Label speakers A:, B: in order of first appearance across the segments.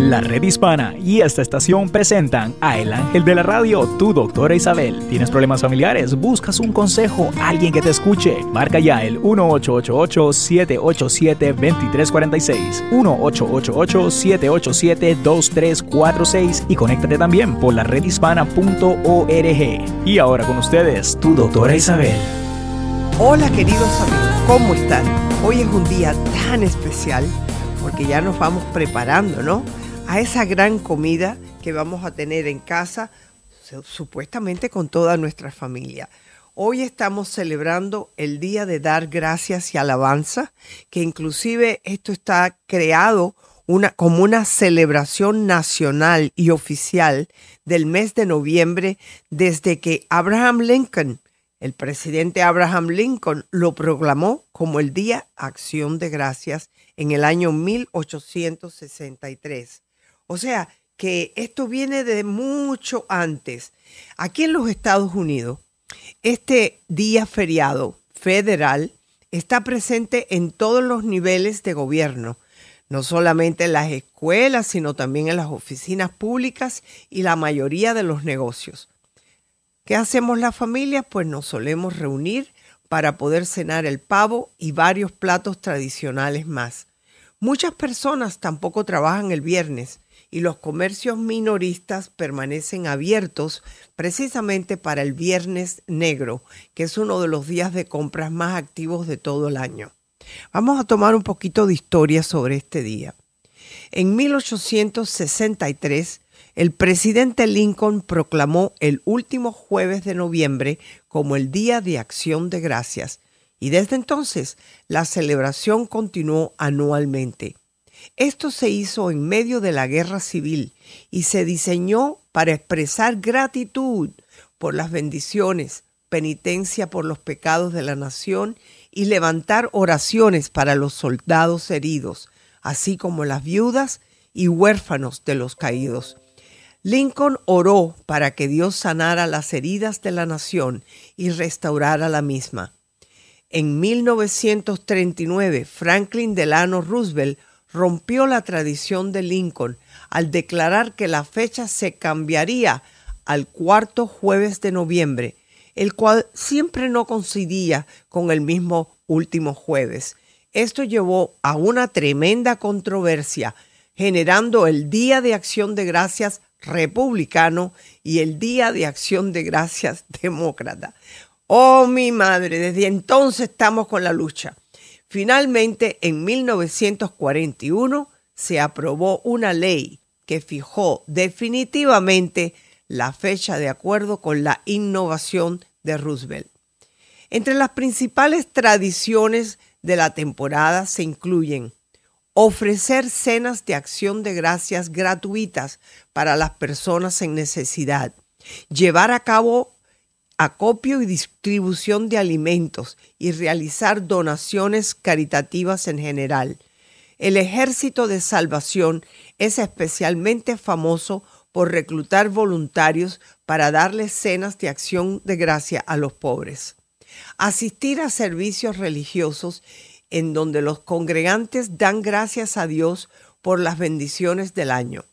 A: La Red Hispana y esta estación presentan a El Ángel de la Radio, tu doctora Isabel. ¿Tienes problemas familiares? ¿Buscas un consejo? ¿Alguien que te escuche? Marca ya el 1888-787-2346, 1888-787-2346 y conéctate también por la redhispana.org. Y ahora con ustedes, tu doctora Isabel.
B: Hola queridos amigos, ¿cómo están? Hoy es un día tan especial porque ya nos vamos preparando, ¿no? A esa gran comida que vamos a tener en casa, supuestamente con toda nuestra familia. Hoy estamos celebrando el Día de Dar Gracias y Alabanza, que inclusive esto está creado como una celebración nacional y oficial del mes de noviembre desde que Abraham Lincoln el presidente Abraham Lincoln lo proclamó como el Día Acción de Gracias en el año 1863. O sea, que esto viene de mucho antes. Aquí en los Estados Unidos, este día feriado federal está presente en todos los niveles de gobierno, no solamente en las escuelas, sino también en las oficinas públicas y la mayoría de los negocios. ¿Qué hacemos las familias? Pues nos solemos reunir para poder cenar el pavo y varios platos tradicionales más. Muchas personas tampoco trabajan el viernes y los comercios minoristas permanecen abiertos precisamente para el Viernes Negro, que es uno de los días de compras más activos de todo el año. Vamos a tomar un poquito de historia sobre este día. En 1863, el presidente Lincoln proclamó el último jueves de noviembre como el Día de Acción de Gracias y desde entonces la celebración continuó anualmente. Esto se hizo en medio de la guerra civil y se diseñó para expresar gratitud por las bendiciones, penitencia por los pecados de la nación y levantar oraciones para los soldados heridos, así como las viudas y huérfanos de los caídos. Lincoln oró para que Dios sanara las heridas de la nación y restaurara la misma. En 1939, Franklin Delano Roosevelt rompió la tradición de Lincoln al declarar que la fecha se cambiaría al cuarto jueves de noviembre, el cual siempre no coincidía con el mismo último jueves. Esto llevó a una tremenda controversia, generando el Día de Acción de Gracias republicano y el Día de Acción de Gracias demócrata. Oh, mi madre, desde entonces estamos con la lucha. Finalmente, en 1941 se aprobó una ley que fijó definitivamente la fecha de acuerdo con la innovación de Roosevelt. Entre las principales tradiciones de la temporada se incluyen ofrecer cenas de acción de gracias gratuitas para las personas en necesidad, llevar a cabo acopio y distribución de alimentos y realizar donaciones caritativas en general. El Ejército de Salvación es especialmente famoso por reclutar voluntarios para darles cenas de acción de gracia a los pobres. Asistir a servicios religiosos en donde los congregantes dan gracias a Dios por las bendiciones del año.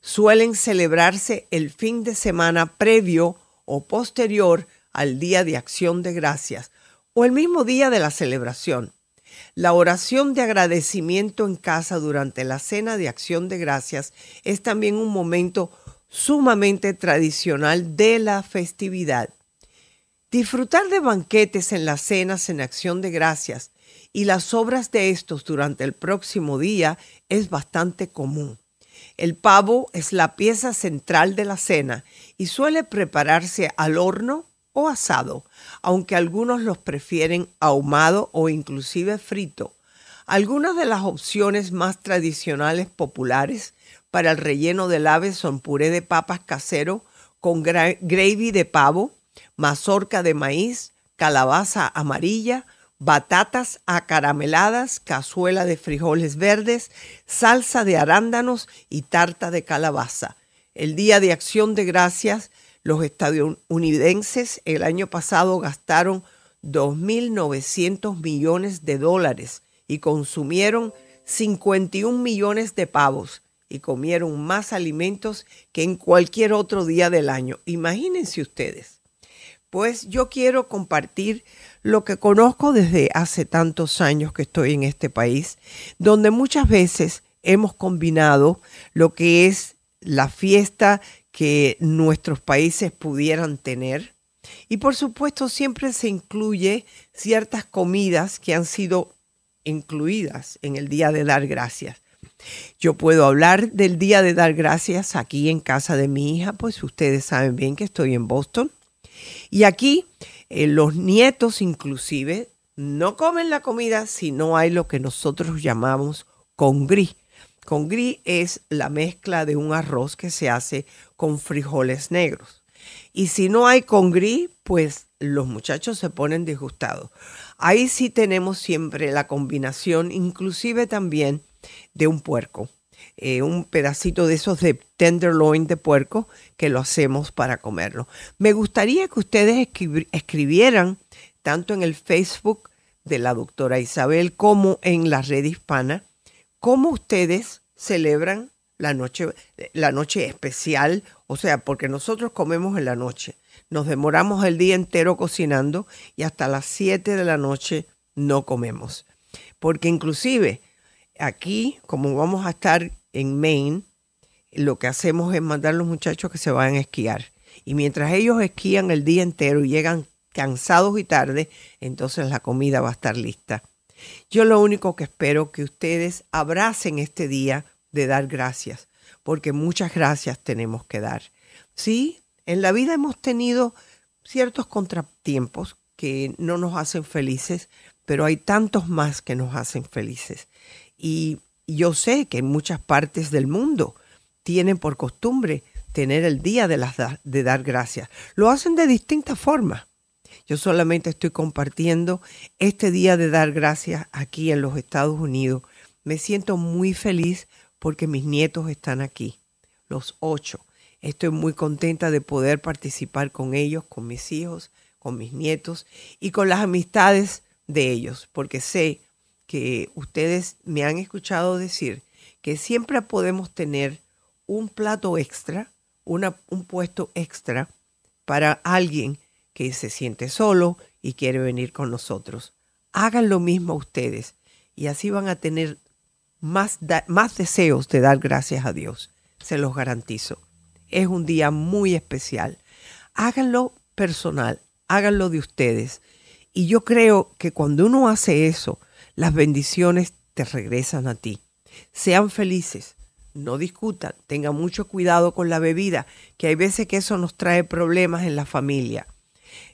B: Suelen celebrarse el fin de semana previo o posterior al Día de Acción de Gracias o el mismo día de la celebración. La oración de agradecimiento en casa durante la cena de acción de gracias es también un momento sumamente tradicional de la festividad. Disfrutar de banquetes en las cenas en acción de gracias y las obras de estos durante el próximo día es bastante común. El pavo es la pieza central de la cena y suele prepararse al horno o asado, aunque algunos los prefieren ahumado o inclusive frito. Algunas de las opciones más tradicionales populares para el relleno del ave son puré de papas casero con gravy de pavo, mazorca de maíz, calabaza amarilla, batatas acarameladas, cazuela de frijoles verdes, salsa de arándanos y tarta de calabaza. El Día de Acción de Gracias, los estadounidenses el año pasado gastaron 2.900 millones de dólares y consumieron 51 millones de pavos y comieron más alimentos que en cualquier otro día del año. Imagínense ustedes. Pues yo quiero compartir lo que conozco desde hace tantos años que estoy en este país, donde muchas veces hemos combinado lo que es la fiesta que nuestros países pudieran tener. Y por supuesto siempre se incluye ciertas comidas que han sido incluidas en el Día de Dar Gracias. Yo puedo hablar del Día de Dar Gracias aquí en casa de mi hija, pues ustedes saben bien que estoy en Boston. Y aquí eh, los nietos inclusive no comen la comida si no hay lo que nosotros llamamos congrí. Congrí es la mezcla de un arroz que se hace con frijoles negros. Y si no hay congrí, pues los muchachos se ponen disgustados. Ahí sí tenemos siempre la combinación, inclusive también de un puerco. Eh, un pedacito de esos de tenderloin de puerco que lo hacemos para comerlo. Me gustaría que ustedes escribieran tanto en el Facebook de la doctora Isabel como en la red hispana cómo ustedes celebran la noche, la noche especial, o sea, porque nosotros comemos en la noche. Nos demoramos el día entero cocinando y hasta las 7 de la noche no comemos. Porque inclusive aquí, como vamos a estar en Maine, lo que hacemos es mandar a los muchachos que se vayan a esquiar. Y mientras ellos esquían el día entero y llegan cansados y tarde, entonces la comida va a estar lista. Yo lo único que espero que ustedes abracen este día de dar gracias, porque muchas gracias tenemos que dar. Sí, en la vida hemos tenido ciertos contratiempos que no nos hacen felices, pero hay tantos más que nos hacen felices. Y yo sé que en muchas partes del mundo tienen por costumbre tener el día de, las, de dar gracias. Lo hacen de distintas formas. Yo solamente estoy compartiendo este día de dar gracias aquí en los Estados Unidos. Me siento muy feliz porque mis nietos están aquí, los ocho. Estoy muy contenta de poder participar con ellos, con mis hijos, con mis nietos y con las amistades de ellos, porque sé que ustedes me han escuchado decir que siempre podemos tener un plato extra, una, un puesto extra para alguien que se siente solo y quiere venir con nosotros. Hagan lo mismo ustedes y así van a tener más, más deseos de dar gracias a Dios. Se los garantizo. Es un día muy especial. Háganlo personal, háganlo de ustedes. Y yo creo que cuando uno hace eso, las bendiciones te regresan a ti. Sean felices, no discutan, tengan mucho cuidado con la bebida, que hay veces que eso nos trae problemas en la familia.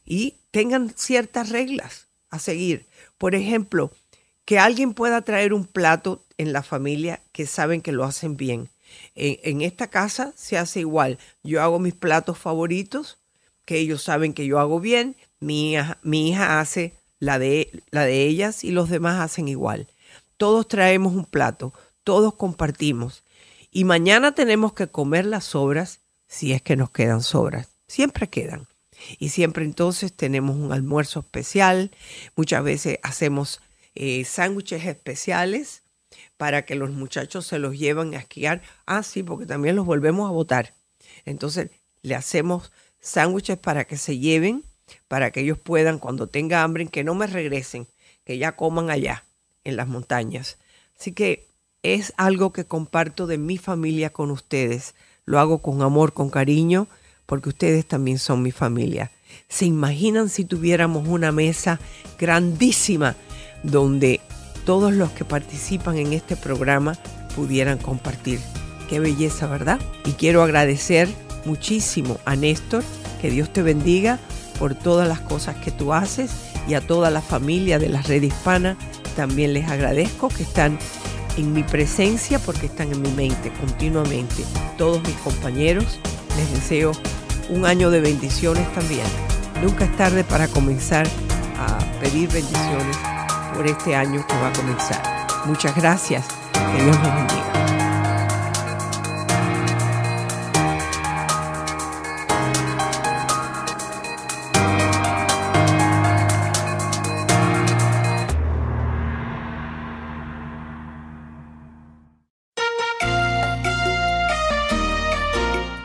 B: Y tengan ciertas reglas a seguir. Por ejemplo, que alguien pueda traer un plato en la familia que saben que lo hacen bien. En, esta casa se hace igual. Yo hago mis platos favoritos, que ellos saben que yo hago bien. Mi mi hija hace la de, la de ellas y los demás hacen igual. Todos traemos un plato, todos compartimos. Y mañana tenemos que comer las sobras si es que nos quedan sobras. Siempre quedan. Y siempre entonces tenemos un almuerzo especial. Muchas veces hacemos eh, sándwiches especiales para que los muchachos se los lleven a esquiar. Ah, sí, porque también los volvemos a botar. Entonces le hacemos sándwiches para que se lleven para que ellos puedan, cuando tenga hambre, que no me regresen, que ya coman allá, en las montañas. Así que es algo que comparto de mi familia con ustedes. Lo hago con amor, con cariño, porque ustedes también son mi familia. ¿Se imaginan si tuviéramos una mesa grandísima donde todos los que participan en este programa pudieran compartir? Qué belleza, ¿verdad? Y quiero agradecer muchísimo a Néstor, que Dios te bendiga por todas las cosas que tú haces y a toda la familia de la red hispana. También les agradezco que están en mi presencia porque están en mi mente continuamente. Todos mis compañeros, les deseo un año de bendiciones también. Nunca es tarde para comenzar a pedir bendiciones por este año que va a comenzar. Muchas gracias. Que Dios los bendiga.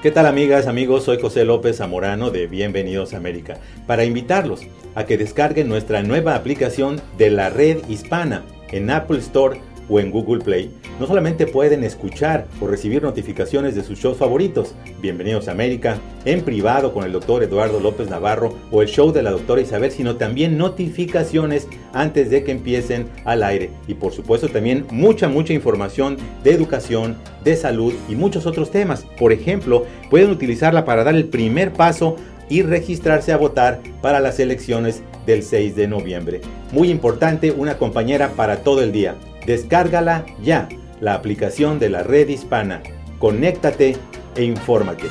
C: ¿Qué tal amigas, amigos? Soy José López Zamorano de Bienvenidos a América para invitarlos a que descarguen nuestra nueva aplicación de la red hispana en Apple Store o en Google Play, no solamente pueden escuchar o recibir notificaciones de sus shows favoritos, Bienvenidos a América, en privado con el doctor Eduardo López Navarro o el show de la doctora Isabel, sino también notificaciones antes de que empiecen al aire. Y por supuesto también mucha, mucha información de educación, de salud y muchos otros temas. Por ejemplo, pueden utilizarla para dar el primer paso y registrarse a votar para las elecciones del 6 de noviembre. Muy importante, una compañera para todo el día. Descárgala ya, la aplicación de la red hispana. Conéctate e infórmate.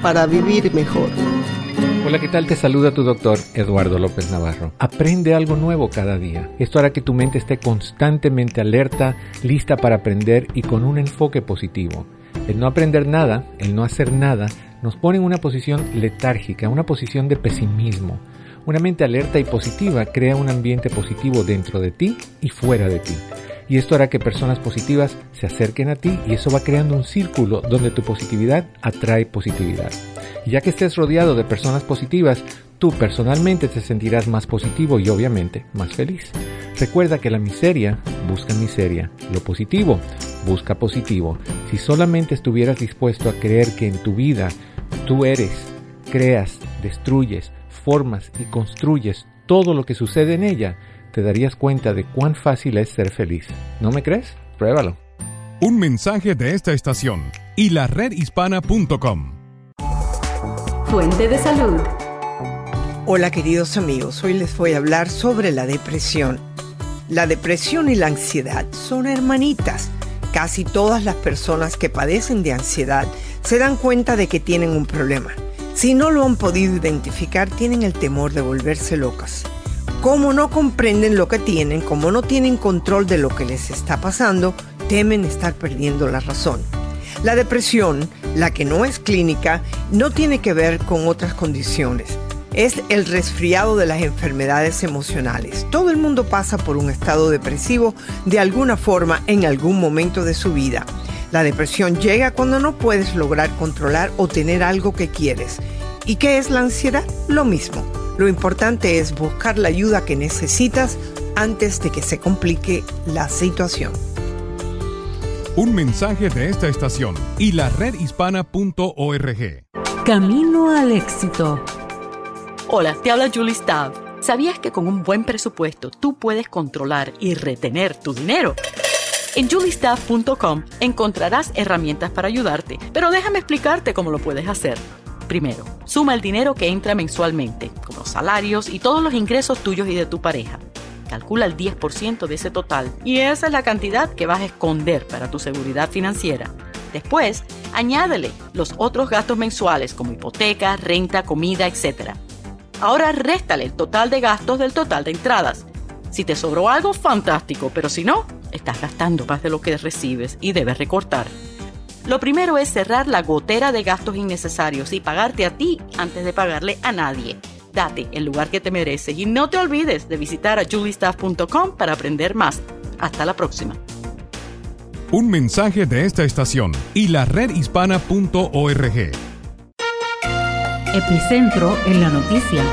B: Para vivir mejor.
D: Hola, ¿qué tal? Te saluda tu doctor Eduardo López Navarro. Aprende algo nuevo cada día. Esto hará que tu mente esté constantemente alerta, lista para aprender y con un enfoque positivo. El no aprender nada, el no hacer nada, nos pone en una posición letárgica, una posición de pesimismo. Una mente alerta y positiva crea un ambiente positivo dentro de ti y fuera de ti. Y esto hará que personas positivas se acerquen a ti y eso va creando un círculo donde tu positividad atrae positividad. Y ya que estés rodeado de personas positivas, tú personalmente te sentirás más positivo y obviamente más feliz. Recuerda que la miseria busca miseria, lo positivo busca positivo. Si solamente estuvieras dispuesto a creer que en tu vida tú eres, creas, destruyes, formas y construyes todo lo que sucede en ella, te darías cuenta de cuán fácil es ser feliz. ¿No me crees? Pruébalo.
E: Un mensaje de esta estación y la redhispana.com.
F: Fuente de salud.
B: Hola queridos amigos, hoy les voy a hablar sobre la depresión. La depresión y la ansiedad son hermanitas. Casi todas las personas que padecen de ansiedad se dan cuenta de que tienen un problema. Si no lo han podido identificar, tienen el temor de volverse locas. Como no comprenden lo que tienen, como no tienen control de lo que les está pasando, temen estar perdiendo la razón. La depresión, la que no es clínica, no tiene que ver con otras condiciones. Es el resfriado de las enfermedades emocionales. Todo el mundo pasa por un estado depresivo de alguna forma en algún momento de su vida. La depresión llega cuando no puedes lograr controlar o tener algo que quieres. ¿Y qué es la ansiedad? Lo mismo. Lo importante es buscar la ayuda que necesitas antes de que se complique la situación.
E: Un mensaje de esta estación y la redhispana.org.
F: Camino al éxito.
G: Hola, te habla Julie Stav. ¿Sabías que con un buen presupuesto tú puedes controlar y retener tu dinero? En juliestaff.com encontrarás herramientas para ayudarte, pero déjame explicarte cómo lo puedes hacer. Primero, suma el dinero que entra mensualmente, como los salarios y todos los ingresos tuyos y de tu pareja. Calcula el 10% de ese total y esa es la cantidad que vas a esconder para tu seguridad financiera. Después, añádele los otros gastos mensuales como hipoteca, renta, comida, etc. Ahora réstale el total de gastos del total de entradas. Si te sobró algo, fantástico, pero si no, estás gastando más de lo que recibes y debes recortar. Lo primero es cerrar la gotera de gastos innecesarios y pagarte a ti antes de pagarle a nadie. Date el lugar que te mereces y no te olvides de visitar a juliestaff.com para aprender más. Hasta la próxima.
E: Un mensaje de esta estación y la redhispana.org.
F: Epicentro en la noticia.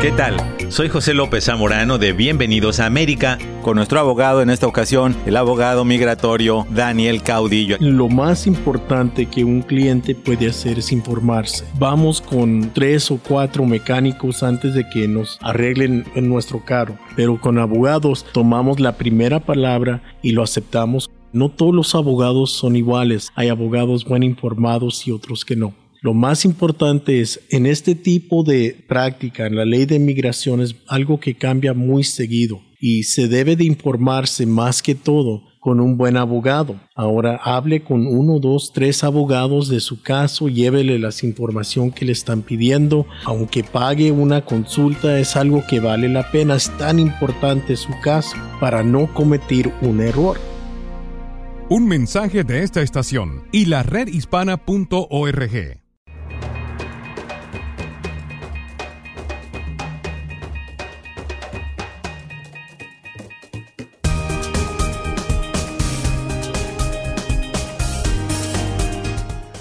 C: ¿Qué tal? Soy José López Zamorano de Bienvenidos a América, con nuestro abogado en esta ocasión, el abogado migratorio Daniel Caudillo.
H: Lo más importante que un cliente puede hacer es informarse. Vamos con tres o cuatro mecánicos antes de que nos arreglen en nuestro carro, pero con abogados tomamos la primera palabra y lo aceptamos. No todos los abogados son iguales, hay abogados bien informados y otros que no. Lo más importante es, en este tipo de práctica, en la ley de migración es algo que cambia muy seguido y se debe de informarse más que todo con un buen abogado. Ahora hable con uno, dos, tres abogados de su caso, llévele las información que le están pidiendo, aunque pague una consulta es algo que vale la pena, es tan importante su caso para no cometer un error.
E: Un mensaje de esta estación y la redhispana.org.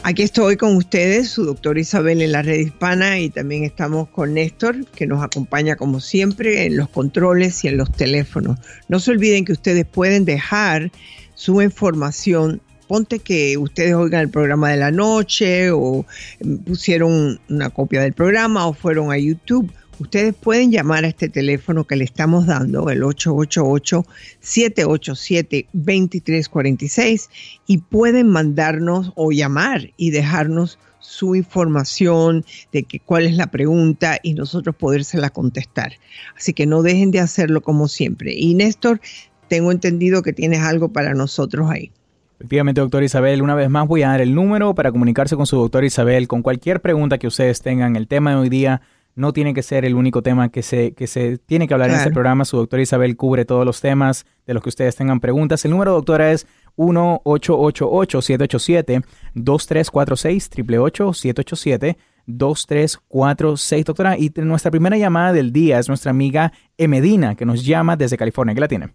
B: Aquí estoy con ustedes, su doctora Isabel en la red hispana y también estamos con Néstor, que nos acompaña como siempre en los controles y en los teléfonos. No se olviden que ustedes pueden dejar su información. Ponte que ustedes oigan el programa de la noche o pusieron una copia del programa o fueron a YouTube Ustedes pueden llamar a este teléfono que le estamos dando, el 888-787-2346, y pueden mandarnos o llamar y dejarnos su información de que, cuál es la pregunta y nosotros podérsela contestar. Así que no dejen de hacerlo como siempre. Y Néstor, tengo entendido que tienes algo para nosotros ahí.
A: Efectivamente, doctor Isabel, una vez más voy a dar el número para comunicarse con su doctor Isabel con cualquier pregunta que ustedes tengan. El tema de hoy día no tiene que ser el único tema que se, que se tiene que hablar en este programa. Su doctora Isabel cubre todos los temas de los que ustedes tengan preguntas. El número, doctora, es 1-888-787-2346, 888-787-2346, doctora. Y nuestra primera llamada del día es nuestra amiga Emedina, que nos llama desde California. ¿Qué la tiene?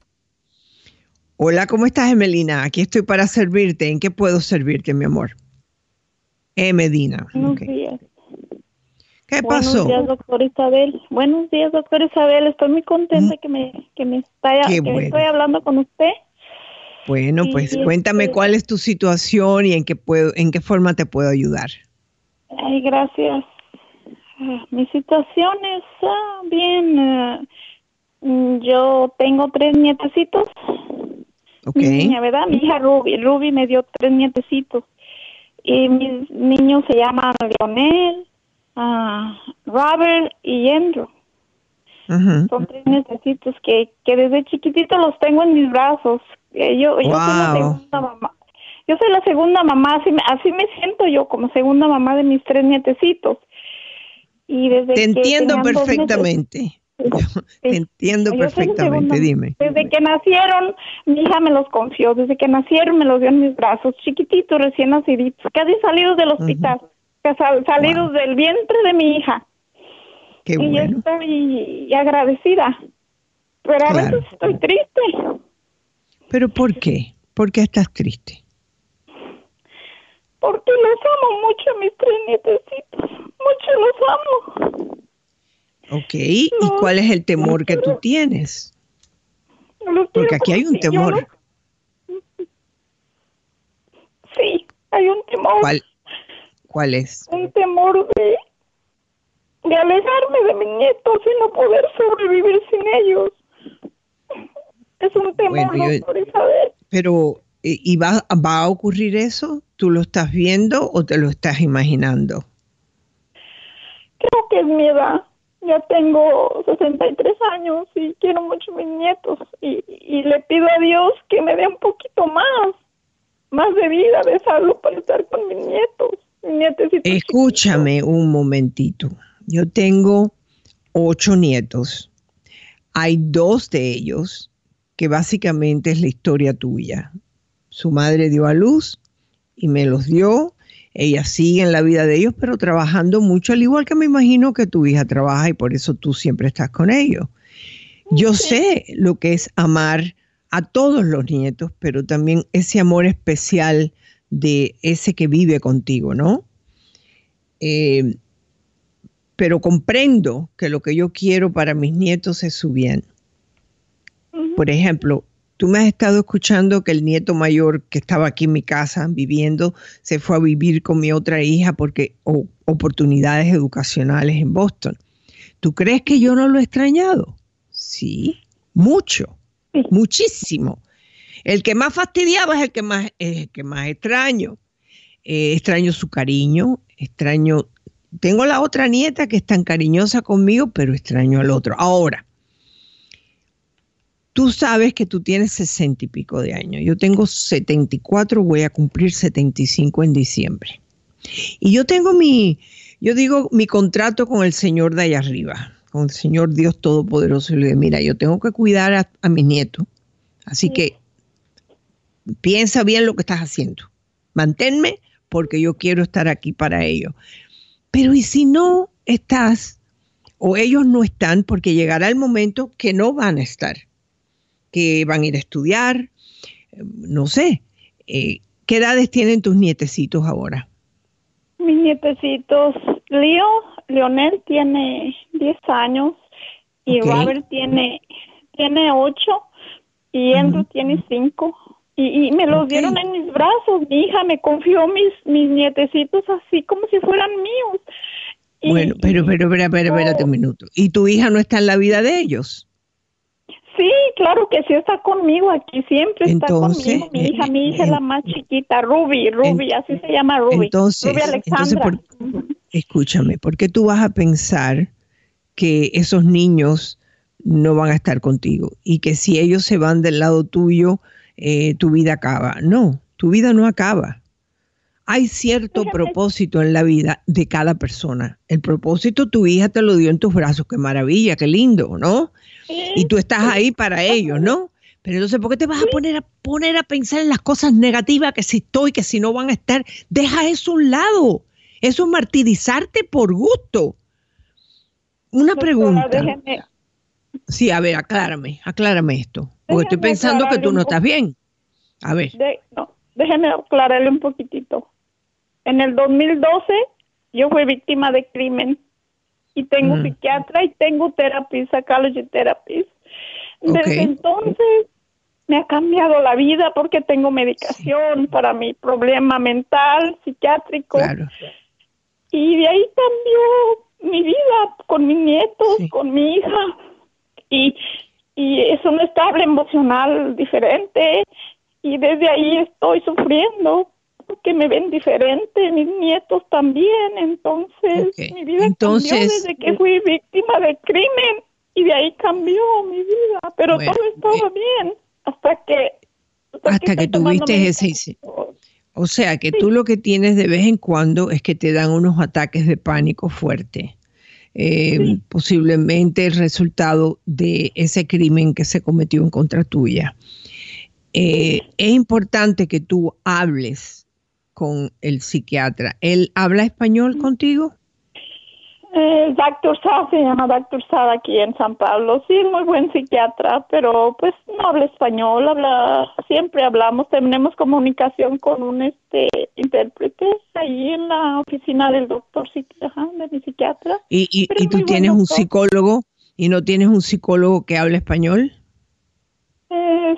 B: Hola, ¿cómo estás, Emelina? Aquí estoy para servirte. ¿En qué puedo servirte, mi amor? Emedina. ¿Qué pasó?
I: Buenos días, doctor Isabel. Buenos días, doctor Isabel. Estoy muy contenta mm. que me, que me está, que estoy hablando con usted.
B: Bueno, pues cuéntame este cuál es tu situación y en qué puedo, en qué forma te puedo ayudar.
I: Ay, gracias. Ah, mi situación es ah, bien. Ah, mm, yo tengo tres nietecitos.
B: Okay.
I: Mi niña, ¿verdad? Mi hija Ruby. Ruby me dio tres nietecitos. Y mis niños se llaman Leonel, uh, Robert y Andrew. Son tres necesitos que, que desde chiquitito los tengo en mis brazos. Eh, yo, yo soy la segunda mamá. Yo soy la segunda mamá, así me, así me siento yo como segunda mamá de mis tres nietecitos. Y desde
B: Te entiendo perfectamente. Te entiendo perfectamente, dime.
I: Desde que nacieron, mi hija me los confió, desde que nacieron me los dio en mis brazos, chiquititos, recién naciditos, casi salidos del hospital salidos del vientre de mi hija.
B: Qué
I: y estoy agradecida. Pero a veces estoy triste.
B: ¿Pero por qué? ¿Por qué estás triste?
I: Porque los amo mucho a mis tres nietecitos. Mucho los amo.
B: Ok, ¿y cuál es el temor que tú tienes? Porque aquí hay un temor.
I: Sí, hay un temor.
B: ¿Cuál, ¿Cuál es?
I: Un temor de, de alejarme de mis nietos y no poder sobrevivir sin ellos. Es un temor,
B: Pero, ¿y va, va a ocurrir eso? ¿Tú lo estás viendo o te lo estás imaginando?
I: Creo que es mi edad. Ya tengo 63 años y quiero mucho a mis nietos y, y le pido a Dios que me dé un poquito más, más de vida, de salud para estar con mis nietos.
B: Escúchame un momentito. Yo tengo ocho nietos. Hay dos de ellos que básicamente es la historia tuya. Su madre dio a luz y me los dio. Ella sigue en la vida de ellos, pero trabajando mucho, al igual que me imagino que tu hija trabaja y por eso tú siempre estás con ellos. Yo sé lo que es amar a todos los nietos, pero también ese amor especial de ese que vive contigo, ¿no? Eh, pero comprendo que lo que yo quiero para mis nietos es su bien. Por ejemplo, tú me has estado escuchando que el nieto mayor que estaba aquí en mi casa viviendo se fue a vivir con mi otra hija porque oportunidades educacionales en Boston. ¿Tú crees que yo no lo he extrañado? Sí, mucho, muchísimo. El que más fastidiaba es el que más, el que más extraño. Eh, extraño su cariño, extraño. Tengo la otra nieta que es tan cariñosa conmigo, pero extraño al otro. Ahora, tú sabes que tú tienes sesenta y pico de años. Yo tengo 74, voy a cumplir 75 en diciembre. Y yo tengo mi, yo digo, mi contrato con el Señor de allá arriba, con el Señor Dios Todopoderoso. Y le digo, mira, yo tengo que cuidar a, a mis nietos. Así que piensa bien lo que estás haciendo. Manténme porque yo quiero estar aquí para ellos. Pero ¿y si no estás o ellos no están? Porque llegará el momento que no van a estar, que van a ir a estudiar, no sé. Eh, ¿Qué edades tienen tus nietecitos ahora?
I: Mis nietecitos, Leo, Leonel tiene 10 años y Robert tiene tiene 8 y Andrew tiene 5. Y, me los dieron en mis brazos. Mi hija me confió mis, mis nietecitos así como si fueran míos.
B: bueno, pero, pero, pero, pero, espérate un minuto. ¿Y tu hija no está en la vida de ellos?
I: Sí, claro que sí está conmigo aquí, siempre está conmigo. Mi hija, mi hija es la más chiquita, Ruby, Ruby, así se llama Ruby.
B: Entonces,
I: Ruby
B: Alexandra. escúchame, ¿por qué tú vas a pensar que esos niños no van a estar contigo y que si ellos se van del lado tuyo, eh, tu vida acaba? No, tu vida no acaba. Hay cierto propósito en la vida de cada persona. El propósito tu hija te lo dio en tus brazos, qué maravilla, qué lindo, ¿no? y tú estás ahí para ellos, ¿no? Pero entonces, ¿por qué te vas a poner a poner a pensar en las cosas negativas que si estoy, que si no van a estar? Deja eso a un lado. Eso es martirizarte por gusto. Una pregunta. Sí, a ver, aclárame, aclárame esto. Porque estoy pensando que tú no estás bien. A ver.
I: no, déjeme aclararle un poquitito. En el 2012 yo fui víctima de crimen y tengo psiquiatra y tengo terapia, psychology therapist. Desde entonces me ha cambiado la vida porque tengo medicación para mi problema mental, psiquiátrico. Y de ahí cambió mi vida con mis nietos, con mi hija. Y, y es un estable emocional diferente. Y desde ahí estoy sufriendo que me ven diferente, mis nietos también, entonces mi vida cambió desde que fui víctima de crimen y de ahí cambió mi vida, pero todo estaba eh, bien hasta que
B: hasta, que, tuviste ese o sea que tú lo que tienes de vez en cuando es que te dan unos ataques de pánico fuerte. Eh, posiblemente el resultado de ese crimen que se cometió en contra tuya. Eh, es importante que tú hables con el psiquiatra. ¿Él habla español contigo?
I: Eh, Doctor Sá se llama Doctor Sá aquí en San Pablo. Sí, muy buen psiquiatra, pero pues no habla español, habla, siempre hablamos, tenemos comunicación con un este intérprete ahí en la oficina del doctor de mi psiquiatra.
B: ¿Y, y, tú tienes un psicólogo y no tienes un psicólogo que hable español?
I: Eh,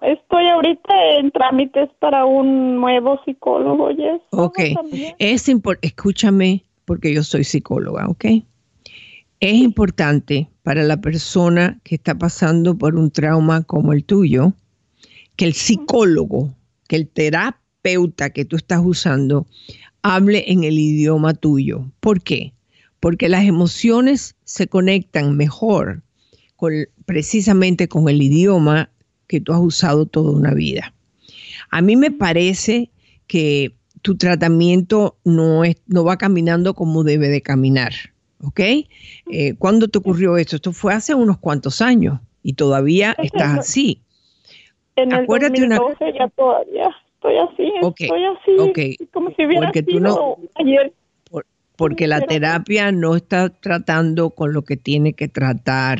I: estoy ahorita en trámites para un nuevo psicólogo, yes.
B: Ok, es escúchame porque yo soy psicóloga, ¿ok? Es importante para la persona que está pasando por un trauma como el tuyo, que el psicólogo, que el terapeuta que tú estás usando, hable en el idioma tuyo. ¿Por qué? Porque las emociones se conectan mejor precisamente con el idioma que tú has usado toda una vida. A mí me parece que tu tratamiento no, es, no va caminando como debe de caminar, ¿ok? Eh, ¿Cuándo te ocurrió esto? Esto fue hace unos cuantos años y todavía estás así.
I: En el Acuérdate 2012 ya todavía estoy así, estoy así, como si hubiera porque sido no, ayer.
B: porque la terapia no está tratando con lo que tiene que tratar.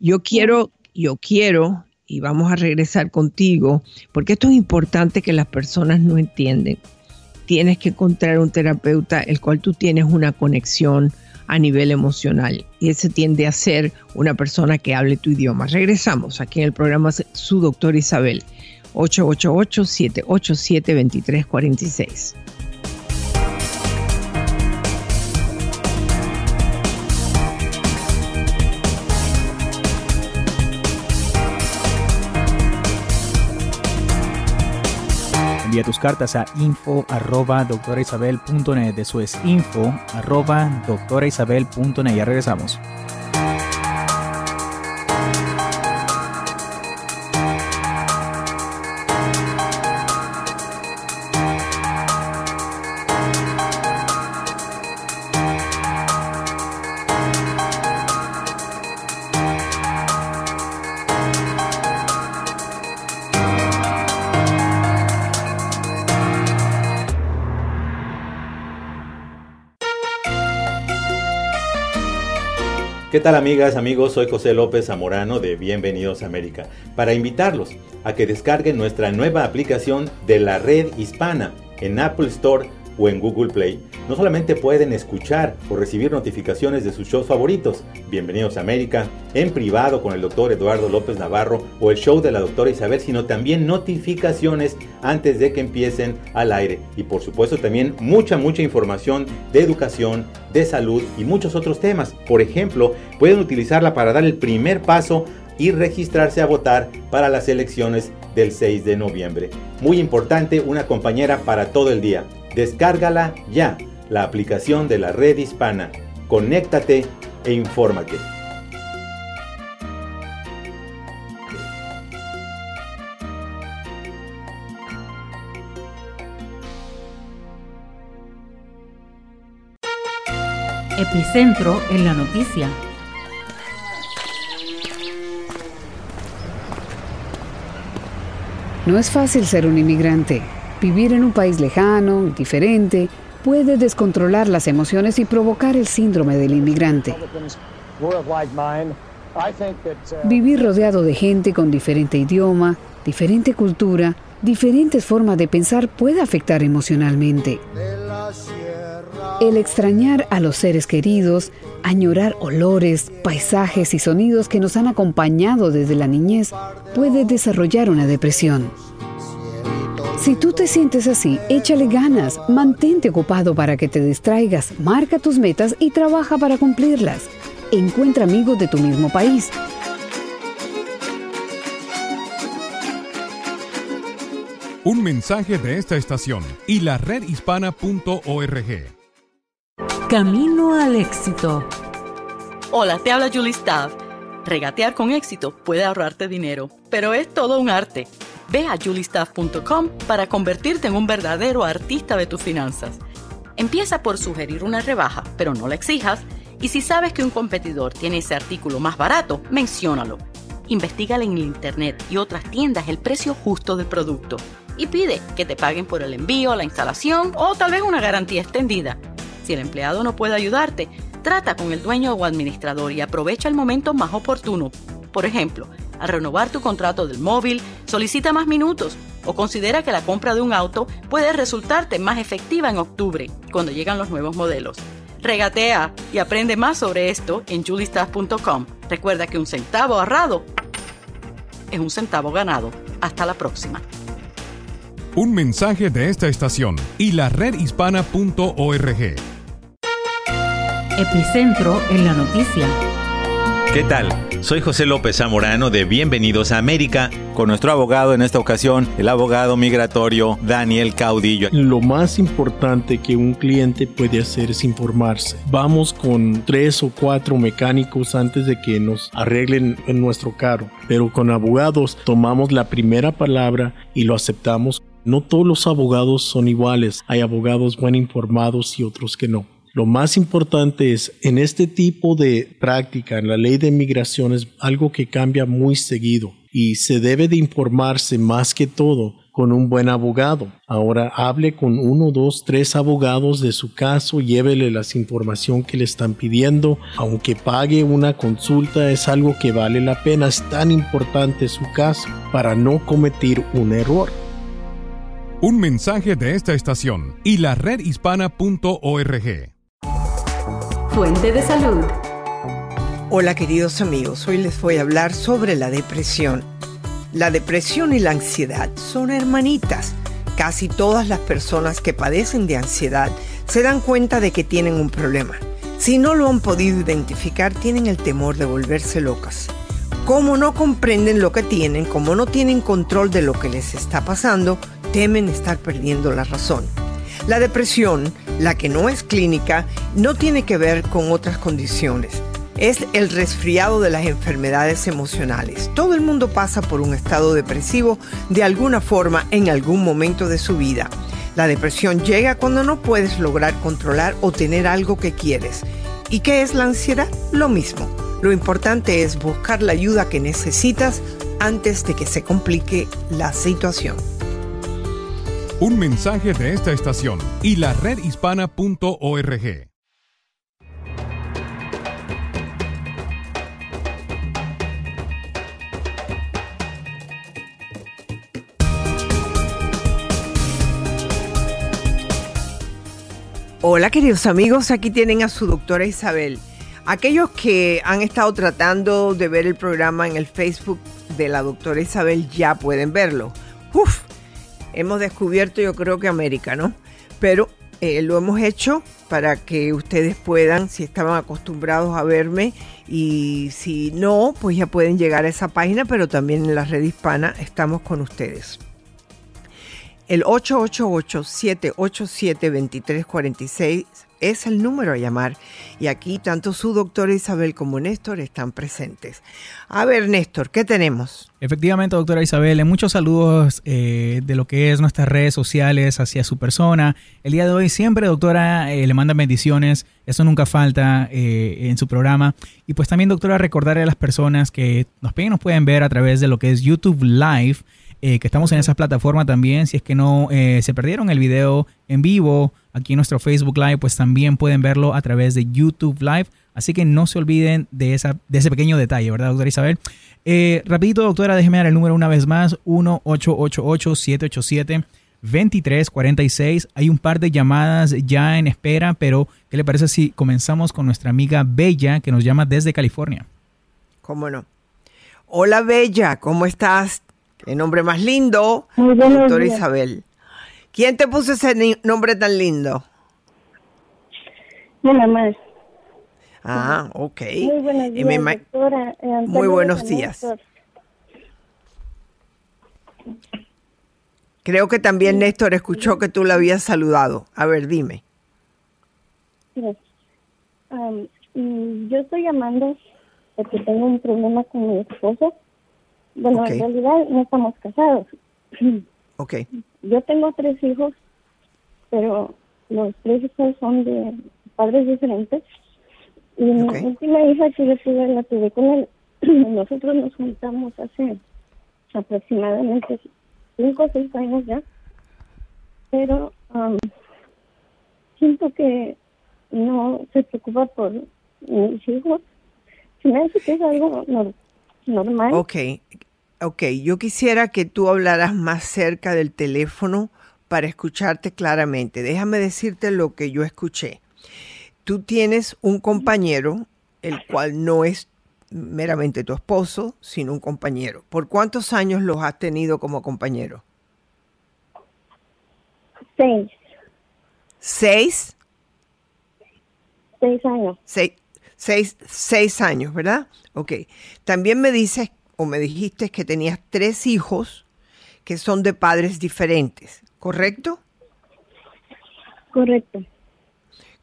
B: Yo quiero, yo quiero y vamos a regresar contigo, porque esto es importante que las personas no entienden. Tienes que encontrar un terapeuta el cual tú tienes una conexión a nivel emocional y ese tiende a ser una persona que hable tu idioma. Regresamos aquí en el programa Su Doctor Isabel, 888-787-2346.
A: Envía tus cartas a info arroba doctoraisabel.net. Eso es info arroba doctoraisabel.net. Ya regresamos.
C: Tal amigas, amigos? Soy José López Zamorano de Bienvenidos a América para invitarlos a que descarguen nuestra nueva aplicación de la red hispana en Apple Store o en Google Play, no solamente pueden escuchar o recibir notificaciones de sus shows favoritos, Bienvenidos a América, en privado con el doctor Eduardo López Navarro o el show de la doctora Isabel, sino también notificaciones antes de que empiecen al aire. Y por supuesto también mucha, mucha información de educación, de salud y muchos otros temas. Por ejemplo, pueden utilizarla para dar el primer paso y registrarse a votar para las elecciones del 6 de noviembre. Muy importante, una compañera para todo el día. Descárgala ya, la aplicación de la red hispana. Conéctate e infórmate.
F: Epicentro en la noticia.
J: No es fácil ser un inmigrante. Vivir en un país lejano, diferente, puede descontrolar las emociones y provocar el síndrome del inmigrante. Vivir rodeado de gente con diferente idioma, diferente cultura, diferentes formas de pensar puede afectar emocionalmente. El extrañar a los seres queridos, añorar olores, paisajes y sonidos que nos han acompañado desde la niñez puede desarrollar una depresión. Si tú te sientes así, échale ganas, mantente ocupado para que te distraigas, marca tus metas y trabaja para cumplirlas. Encuentra amigos de tu mismo país.
E: Un mensaje de esta estación y la redhispana.org.
F: Camino al éxito.
G: Hola, te habla Julie Staff. Regatear con éxito puede ahorrarte dinero, pero es todo un arte. Ve a juliestaff.com para convertirte en un verdadero artista de tus finanzas. Empieza por sugerir una rebaja, pero no la exijas. Y si sabes que un competidor tiene ese artículo más barato, menciónalo. Investiga en internet y otras tiendas el precio justo del producto y pide que te paguen por el envío, la instalación o tal vez una garantía extendida. Si el empleado no puede ayudarte, trata con el dueño o administrador y aprovecha el momento más oportuno. Por ejemplo, al renovar tu contrato del móvil, solicita más minutos o considera que la compra de un auto puede resultarte más efectiva en octubre, cuando llegan los nuevos modelos. Regatea y aprende más sobre esto en julistaff.com. Recuerda que un centavo ahorrado es un centavo ganado. Hasta la próxima.
E: Un mensaje de esta estación y la redhispana.org.
F: Epicentro en la noticia.
C: ¿Qué tal? Soy José López Zamorano de Bienvenidos a América con nuestro abogado en esta ocasión, el abogado migratorio Daniel Caudillo.
H: Lo más importante que un cliente puede hacer es informarse. Vamos con tres o cuatro mecánicos antes de que nos arreglen nuestro carro, pero con abogados tomamos la primera palabra y lo aceptamos. No todos los abogados son iguales. Hay abogados bien informados y otros que no. Lo más importante es, en este tipo de práctica, en la ley de migración, es algo que cambia muy seguido y se debe de informarse más que todo con un buen abogado. Ahora hable con uno, dos, tres abogados de su caso, llévele las información que le están pidiendo, aunque pague una consulta es algo que vale la pena, es tan importante su caso para no cometer un error.
E: Un mensaje de esta estación y la redhispana.org.
F: Fuente de salud.
B: Hola queridos amigos, hoy les voy a hablar sobre la depresión. La depresión y la ansiedad son hermanitas. Casi todas las personas que padecen de ansiedad se dan cuenta de que tienen un problema. Si no lo han podido identificar, tienen el temor de volverse locas. Como no comprenden lo que tienen, como no tienen control de lo que les está pasando, temen estar perdiendo la razón. La depresión, la que no es clínica, no tiene que ver con otras condiciones. Es el resfriado de las enfermedades emocionales. Todo el mundo pasa por un estado depresivo de alguna forma en algún momento de su vida. La depresión llega cuando no puedes lograr controlar o tener algo que quieres. ¿Y qué es la ansiedad? Lo mismo. Lo importante es buscar la ayuda que necesitas antes de que se complique la situación.
E: Un mensaje de esta estación y la redhispana.org.
B: Hola queridos amigos, aquí tienen a su doctora Isabel. Aquellos que han estado tratando de ver el programa en el Facebook de la doctora Isabel ya pueden verlo. Uf, hemos descubierto yo creo que América, ¿no? Pero eh, lo hemos hecho para que ustedes puedan, si estaban acostumbrados a verme y si no, pues ya pueden llegar a esa página, pero también en la red hispana estamos con ustedes. El 888-787-2346 es el número a llamar y aquí tanto su doctora Isabel como Néstor están presentes. A ver, Néstor, ¿qué tenemos?
A: Efectivamente, doctora Isabel, muchos saludos eh, de lo que es nuestras redes sociales hacia su persona. El día de hoy siempre, doctora, eh, le manda bendiciones, eso nunca falta eh, en su programa. Y pues también, doctora, recordarle a las personas que nos, nos pueden ver a través de lo que es YouTube Live eh, que estamos en esa plataforma también. Si es que no eh, se perdieron el video en vivo aquí en nuestro Facebook Live, pues también pueden verlo a través de YouTube Live. Así que no se olviden de, esa, de ese pequeño detalle, ¿verdad, doctora Isabel? Eh, rapidito, doctora, déjeme dar el número una vez más, 1-888-787-2346. Hay un par de llamadas ya en espera, pero ¿qué le parece si comenzamos con nuestra amiga Bella, que nos llama desde California?
B: ¿Cómo no? Hola Bella, ¿cómo estás? El nombre más lindo,
K: doctora
B: Isabel. ¿Quién te puso ese nombre tan lindo?
K: Mi mamá.
B: Ah, ok.
K: Muy buenos días, doctora.
B: Eh, Muy buenos días. Creo que también Néstor escuchó que tú le habías saludado. A ver, dime.
K: Mm, yo estoy llamando porque tengo un problema con mi esposo. Bueno, en realidad no estamos casados.
B: Ok.
K: Yo tengo tres hijos, pero los tres hijos son de padres diferentes. Y mi última hija que yo tuve, la tuve con él. Nosotros nos juntamos hace aproximadamente cinco o seis años ya. Pero um, siento que no se preocupa por mis hijos. Se me hace que es algo normal.
B: Ok, ok. Yo quisiera que tú hablaras más cerca del teléfono para escucharte claramente. Déjame decirte lo que yo escuché. Tú tienes un compañero, el cual no es meramente tu esposo, sino un compañero. ¿Por cuántos años los has tenido como compañero?
K: Seis.
B: ¿Seis?
K: Seis años.
B: Seis, seis, seis años, ¿verdad? Ok. También me dices o me dijiste que tenías tres hijos que son de padres diferentes, ¿correcto?
K: Correcto.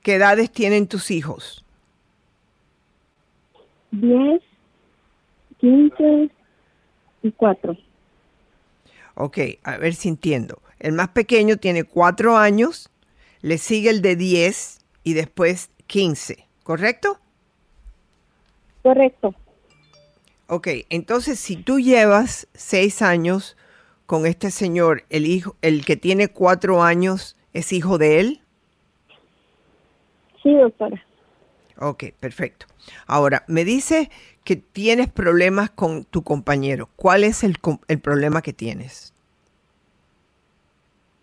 B: ¿Qué edades tienen tus hijos?
K: Diez, quince y cuatro.
B: Ok, a ver si entiendo. El más pequeño tiene cuatro años, le sigue el de diez y después quince, ¿correcto?
K: Correcto.
B: Ok, entonces si tú llevas seis años con este señor, el hijo, el que tiene cuatro años, ¿es hijo de él?
K: Sí, doctora.
B: Ok, perfecto. Ahora, me dice que tienes problemas con tu compañero. ¿Cuál es el, el problema que tienes?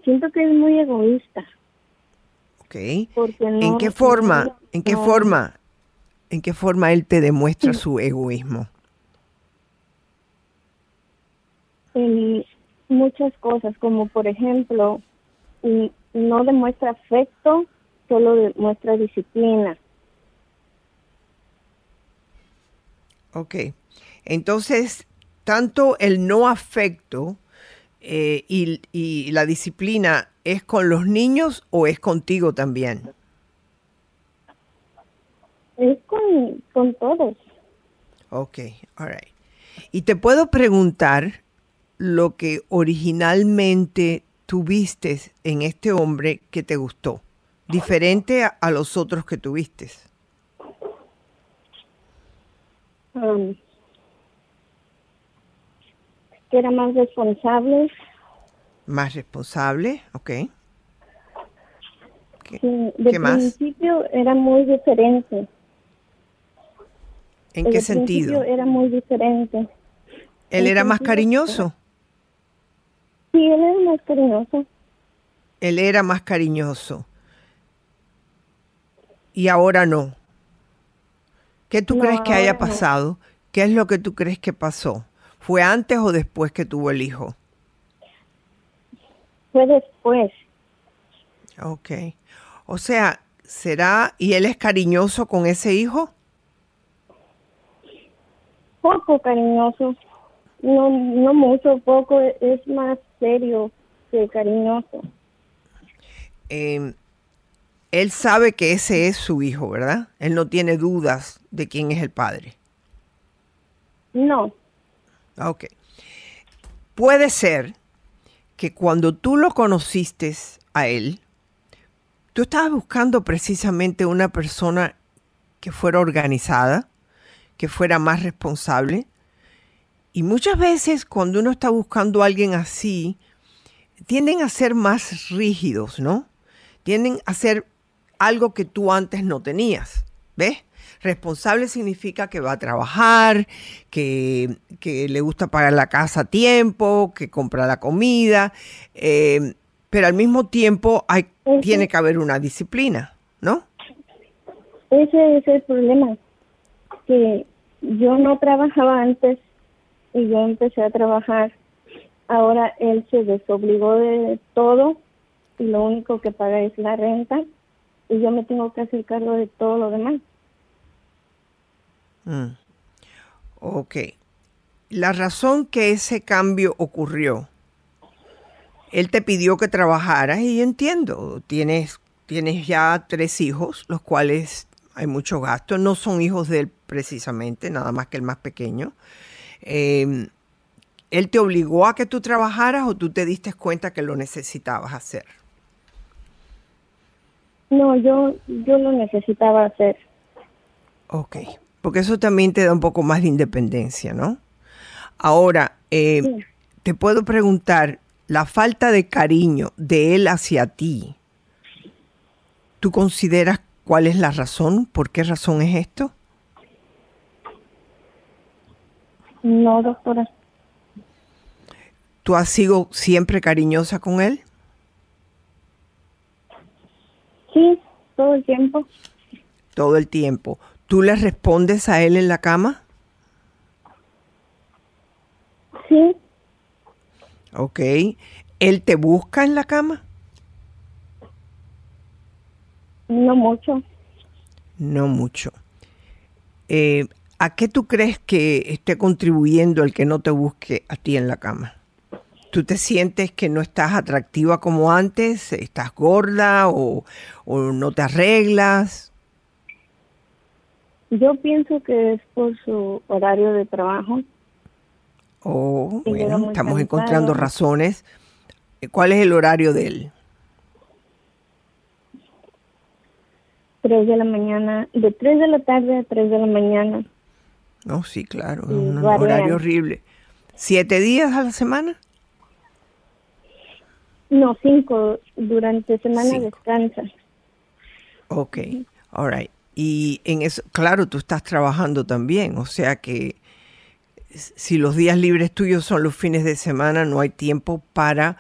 K: Siento que es muy egoísta.
B: Ok. ¿En qué forma? ¿En qué forma? ¿En qué forma él te demuestra su egoísmo?
K: en muchas cosas, como por ejemplo, no demuestra afecto, solo demuestra disciplina.
B: Ok, entonces, tanto el no afecto eh, y, y la disciplina es con los niños o es contigo también?
K: Es con, con todos.
B: Ok, all right. Y te puedo preguntar, lo que originalmente tuviste en este hombre que te gustó, diferente a, los otros que tuviste?
K: Um, que era más responsable.
B: Más responsable, ok.
K: ¿Qué, sí, principio era muy diferente.
B: ¿En qué sentido?
K: Era muy diferente.
B: ¿Él era más cariñoso?
K: Sí, él era más cariñoso.
B: Él era más cariñoso. y ahora no. ¿Qué tú crees que haya pasado? ¿Qué es lo que tú crees que pasó? ¿Fue antes o después que tuvo el hijo?
K: Fue después.
B: Ok. O sea, ¿será, y él es cariñoso con ese hijo?
K: Poco cariñoso. No, no mucho, poco. Es más serio que cariñoso.
B: Eh, él sabe que ese es su hijo, ¿verdad? Él no tiene dudas de quién es el padre.
K: No.
B: Ok. Puede ser que cuando tú lo conociste a él, tú estabas buscando precisamente una persona que fuera organizada, que fuera más responsable. Y muchas veces cuando uno está buscando a alguien así, tienden a ser más rígidos, ¿no? Tienden a ser algo que tú antes no tenías. ¿Ves? Responsable significa que va a trabajar, que, le gusta pagar la casa a tiempo, que compra la comida, eh, pero al mismo tiempo hay, tiene que haber una disciplina, ¿no?
K: Ese es el problema, que yo no trabajaba antes y yo empecé a trabajar. Ahora él se desobligó de todo y lo único que paga es la renta y yo me tengo que hacer cargo de todo lo demás.
B: Mm. Ok. La razón que ese cambio ocurrió, él te pidió que trabajaras y entiendo, tienes, tienes ya tres hijos, los cuales hay mucho gasto, no son hijos de él precisamente, nada más que el más pequeño. Em, ¿Él te obligó a que tú trabajaras o tú te diste cuenta que lo necesitabas hacer?
K: No, yo, yo lo necesitaba hacer.
B: Ok, porque eso también te da un poco más de independencia, ¿no? Ahora, eh, te puedo preguntar, la falta de cariño de él hacia ti, ¿tú consideras cuál es la razón? ¿Por qué razón es esto?
K: No, doctora.
B: ¿Tú has sido siempre cariñosa con él?
K: Sí, todo el tiempo.
B: Todo el tiempo. ¿Tú le respondes a él en la cama?
K: Sí.
B: Ok. ¿Él te busca en la cama?
K: No mucho.
B: No mucho. Eh, ¿A qué tú crees que esté contribuyendo el que no te busque a ti en la cama? ¿Tú te sientes que no estás atractiva como antes? ¿Estás gorda o, no te arreglas?
K: Yo pienso que es por su horario de trabajo.
B: Oh, bueno, estamos encontrando razones. ¿Cuál es el horario de él?
K: Tres de la mañana, de tres de la tarde a tres de la mañana.
B: No, sí, claro, un horario horrible. ¿Siete días a la semana?
K: No, cinco. Durante semana descansa.
B: Ok, all right. Y en eso, claro, tú estás trabajando también, o sea que si los días libres tuyos son los fines de semana, no hay tiempo para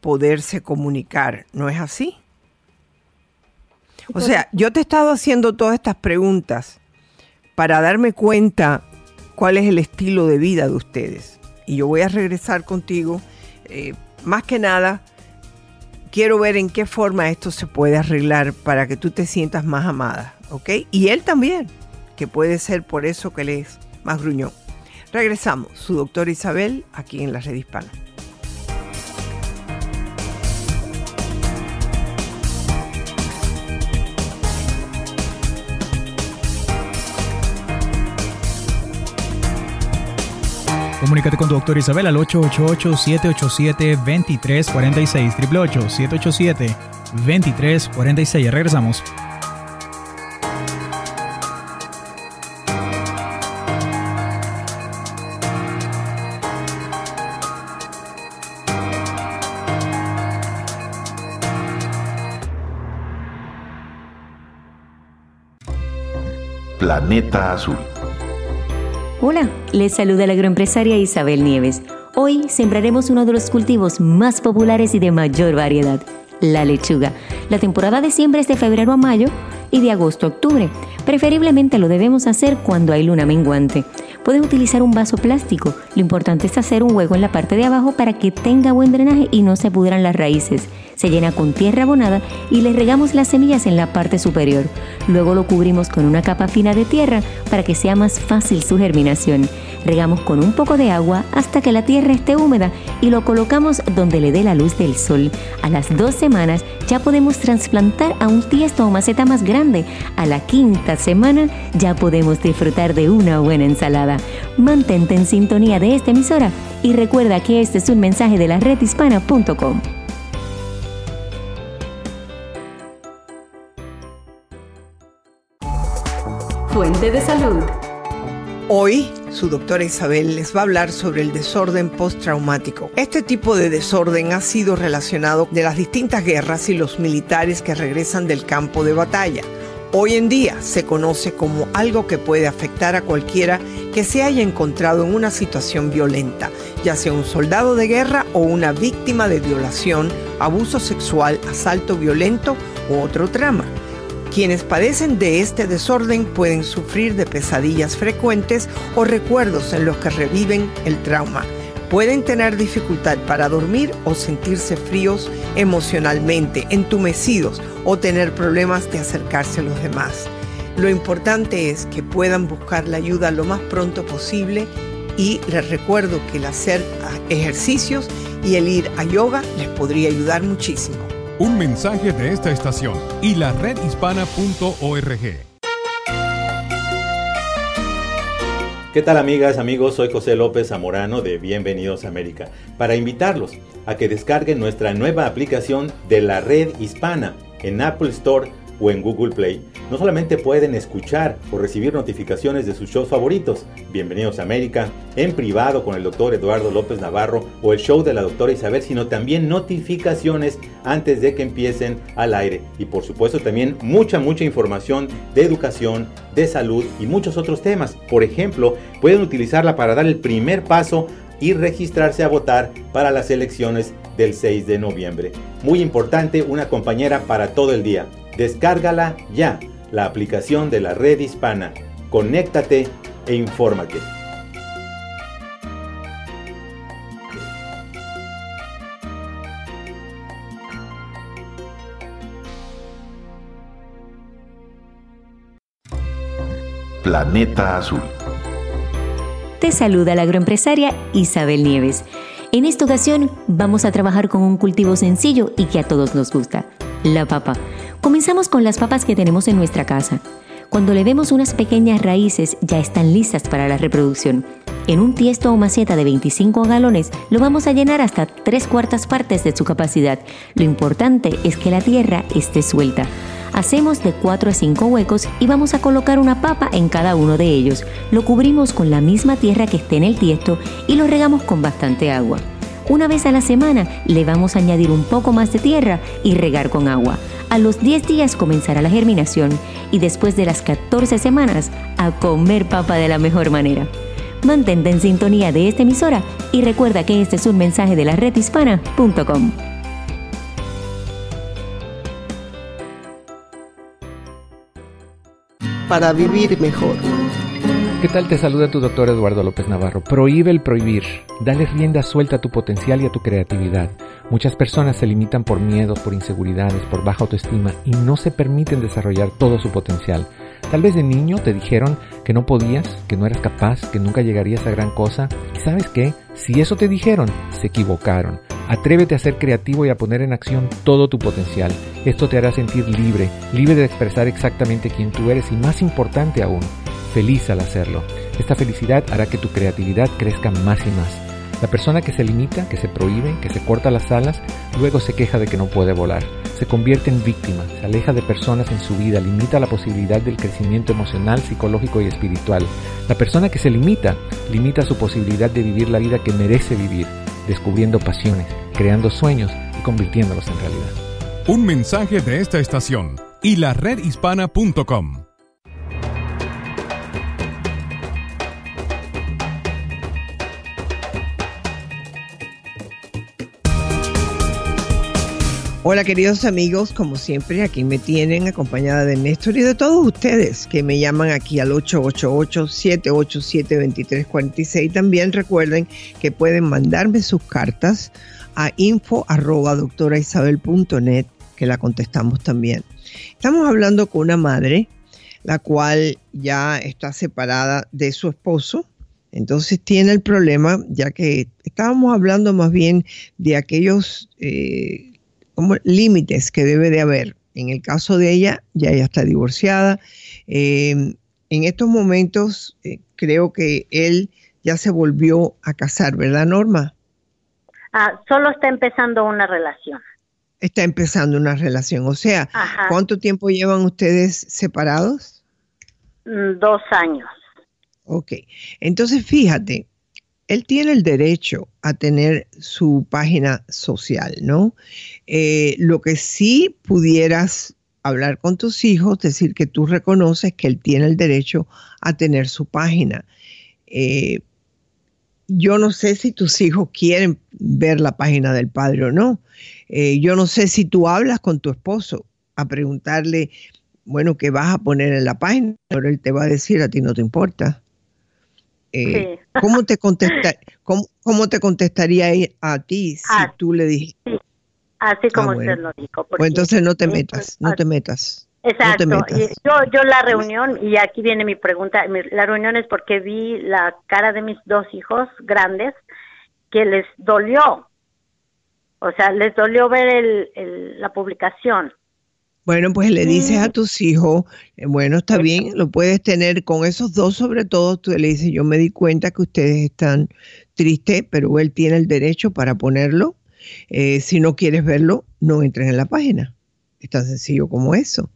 B: poderse comunicar, ¿no es así? O sea, yo te he estado haciendo todas estas preguntas para darme cuenta cuál es el estilo de vida de ustedes. Y yo voy a regresar contigo, eh, más que nada, quiero ver en qué forma esto se puede arreglar para que tú te sientas más amada, ¿ok? Y él también, que puede ser por eso que él es más gruñón. Regresamos, su doctora Isabel, aquí en la red hispana.
A: Comunícate con tu doctor Isabel al 888-787-2346. 888-787-2346. Regresamos.
L: Planeta Azul.
M: Hola, les saluda la agroempresaria Isabel Nieves. Hoy sembraremos uno de los cultivos más populares y de mayor variedad, la lechuga. La temporada de siembra es de febrero a mayo y de agosto a octubre. Preferiblemente lo debemos hacer cuando hay luna menguante. Puedes utilizar un vaso plástico. Lo importante es hacer un hueco en la parte de abajo para que tenga buen drenaje y no se pudran las raíces. Se llena con tierra abonada y le regamos las semillas en la parte superior. Luego lo cubrimos con una capa fina de tierra para que sea más fácil su germinación. Regamos con un poco de agua hasta que la tierra esté húmeda y lo colocamos donde le dé la luz del sol. A las dos semanas ya podemos trasplantar a un tiesto o maceta más grande. A la quinta semana ya podemos disfrutar de una buena ensalada. Mantente en sintonía de esta emisora y recuerda que este es un mensaje de la redhispana.com.
F: Fuente de salud.
B: Hoy, su doctora Isabel les va a hablar sobre el desorden postraumático. Este tipo de desorden ha sido relacionado de las distintas guerras y los militares que regresan del campo de batalla. Hoy en día se conoce como algo que puede afectar a cualquiera que se haya encontrado en una situación violenta, ya sea un soldado de guerra o una víctima de violación, abuso sexual, asalto violento u otro trama. Quienes padecen de este desorden pueden sufrir de pesadillas frecuentes o recuerdos en los que reviven el trauma. Pueden tener dificultad para dormir o sentirse fríos emocionalmente, entumecidos o tener problemas de acercarse a los demás. Lo importante es que puedan buscar la ayuda lo más pronto posible y les recuerdo que el hacer ejercicios y el ir a yoga les podría ayudar muchísimo.
E: Un mensaje de esta estación y la redhispana.org.
C: ¿Qué tal amigas, amigos? Soy José López Zamorano de Bienvenidos a América para invitarlos a que descarguen nuestra nueva aplicación de la red hispana en Apple Store o en Google Play, no solamente pueden escuchar o recibir notificaciones de sus shows favoritos, Bienvenidos a América, en privado con el doctor Eduardo López Navarro o el show de la doctora Isabel, sino también notificaciones antes de que empiecen al aire. Y por supuesto también mucha, mucha información de educación, de salud y muchos otros temas. Por ejemplo, pueden utilizarla para dar el primer paso y registrarse a votar para las elecciones del 6 de noviembre. Muy importante, una compañera para todo el día. Descárgala ya, la aplicación de la red hispana. Conéctate e infórmate.
L: Planeta Azul.
M: Te saluda la agroempresaria Isabel Nieves. En esta ocasión vamos a trabajar con un cultivo sencillo y que a todos nos gusta, la papa. Comenzamos con las papas que tenemos en nuestra casa. Cuando le vemos unas pequeñas raíces ya están listas para la reproducción. En un tiesto o maceta de 25 galones lo vamos a llenar hasta tres cuartas partes de su capacidad. Lo importante es que la tierra esté suelta. Hacemos de 4 a 5 huecos y vamos a colocar una papa en cada uno de ellos. Lo cubrimos con la misma tierra que esté en el tiesto y lo regamos con bastante agua. Una vez a la semana le vamos a añadir un poco más de tierra y regar con agua. A los 10 días comenzará la germinación y después de las 14 semanas a comer papa de la mejor manera. Mantente en sintonía de esta emisora y recuerda que este es un mensaje de la redhispana.com.
B: Para vivir mejor.
D: ¿Qué tal? Te saluda tu doctor Eduardo López Navarro. Prohíbe el prohibir. Dale rienda suelta a tu potencial y a tu creatividad. Muchas personas se limitan por miedos, por inseguridades, por baja autoestima y no se permiten desarrollar todo su potencial. Tal vez de niño te dijeron que no podías, que no eras capaz, que nunca llegarías a gran cosa. ¿Y sabes qué? Si eso te dijeron, se equivocaron. Atrévete a ser creativo y a poner en acción todo tu potencial. Esto te hará sentir libre, libre de expresar exactamente quién tú eres y más importante aún, feliz al hacerlo. Esta felicidad hará que tu creatividad crezca más y más. La persona que se limita, que se prohíbe, que se corta las alas, luego se queja de que no puede volar. Se convierte en víctima, se aleja de personas en su vida, limita la posibilidad del crecimiento emocional, psicológico y espiritual. La persona que se limita, limita su posibilidad de vivir la vida que merece vivir, descubriendo pasiones, creando sueños y convirtiéndolos en realidad.
E: Un mensaje de esta estación y la redhispana.com.
B: Hola queridos amigos, como siempre aquí me tienen acompañada de Néstor y de todos ustedes que me llaman aquí al 888-787-2346. También recuerden que pueden mandarme sus cartas a info doctoraisabel.net que la contestamos también. Estamos hablando con una madre la cual ya está separada de su esposo. Entonces tiene el problema, ya que estábamos hablando más bien de aquellos eh, como límites que debe de haber. En el caso de ella, ya ella está divorciada. Em, en estos momentos eh, creo que él ya se volvió a casar, ¿verdad, Norma?
N: Ah, solo está empezando una relación.
B: Está empezando una relación, o sea, ¿cuánto tiempo llevan ustedes separados?
N: Mm, dos años.
B: Ok, entonces fíjate, él tiene el derecho a tener su página social, ¿no? Eh, lo que sí pudieras hablar con tus hijos, decir que tú reconoces que él tiene el derecho a tener su página. Eh, yo no sé si tus hijos quieren ver la página del padre o no. Eh, yo no sé si tú hablas con tu esposo a preguntarle, bueno, ¿qué vas a poner en la página? Pero él te va a decir, a ti no te importa. Eh, ¿cómo, te contesta, cómo, te contestaría a ti si ah, tú le dijiste?
N: Así como ah, usted lo dijo.
B: Pues entonces no te metas, no te metas.
N: Exacto. Yo, yo la reunión, y aquí viene mi pregunta, la reunión es porque vi la cara de mis dos hijos grandes que les dolió. O sea, les dolió ver el, la publicación.
B: Bueno, pues le dices a tus hijos, eh, bueno, está bien, lo puedes tener con esos dos sobre todo, tú le dices, yo me di cuenta que ustedes están tristes, pero él tiene el derecho para ponerlo. Eh, si no quieres verlo, no entres en la página. Es tan sencillo como eso.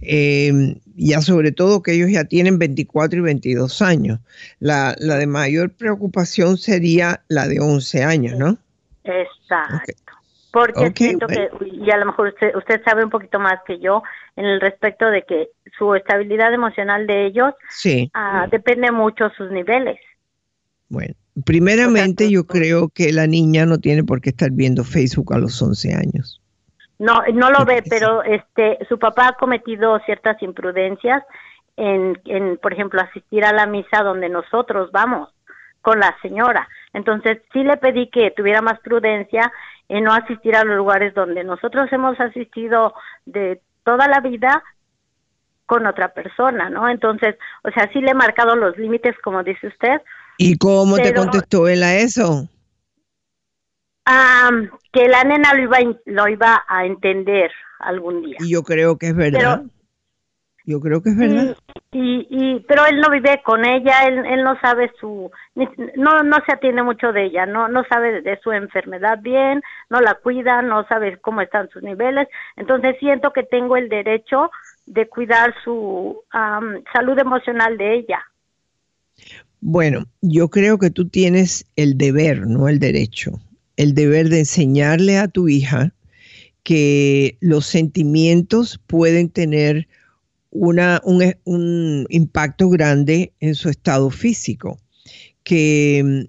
B: Eh, ya sobre todo que ellos ya tienen 24 y 22 años. La, la de mayor preocupación sería la de 11 años, ¿no?
N: Exacto. Porque siento que, y a lo mejor usted, usted sabe un poquito más que yo en el respecto de que su estabilidad emocional de ellos
B: sí.
N: Ah, depende mucho sus niveles.
B: Bueno, primeramente yo creo que la niña no tiene por qué estar viendo Facebook a los 11 años.
N: No, no lo ve, pero este, su papá ha cometido ciertas imprudencias en, en, por ejemplo, asistir a la misa donde nosotros vamos con la señora. Entonces, sí le pedí que tuviera más prudencia en no asistir a los lugares donde nosotros hemos asistido de toda la vida con otra persona, ¿no? Entonces, o sea, sí le he marcado los límites, como dice usted.
B: ¿Y cómo te contestó él a eso?
N: que la nena lo iba, lo iba a entender algún día.
B: Y yo creo que es verdad. Yo creo que es verdad.
N: Y, y, pero él no vive con ella, él, él no sabe su, no, no se atiende mucho de ella, no, no sabe de su enfermedad bien, no la cuida, no sabe cómo están sus niveles. Entonces siento que tengo el derecho de cuidar su salud emocional de ella.
B: Bueno, yo creo que tú tienes el deber, no el derecho, el deber de enseñarle a tu hija que los sentimientos pueden tener una, un, impacto grande en su estado físico, que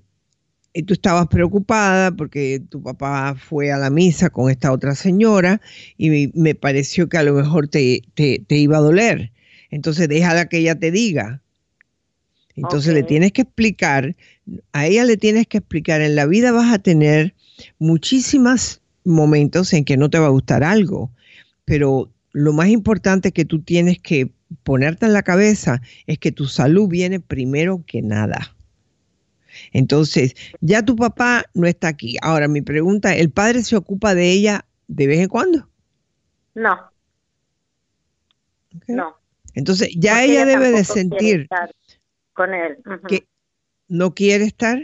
B: mm, tú estabas preocupada porque tu papá fue a la misa con esta otra señora y me pareció que a lo mejor te, te, iba a doler. Entonces déjala que ella te diga. Entonces le tienes que explicar, a ella le tienes que explicar, en la vida vas a tener muchísimos momentos en que no te va a gustar algo, pero lo más importante que tú tienes que ponerte en la cabeza es que tu salud viene primero que nada. Entonces, ya tu papá no está aquí. Ahora, mi pregunta, ¿el padre se ocupa de ella de vez en cuando?
N: No. No.
B: Entonces, ya ella, debe de sentir
N: con él.
B: que no quiere estar.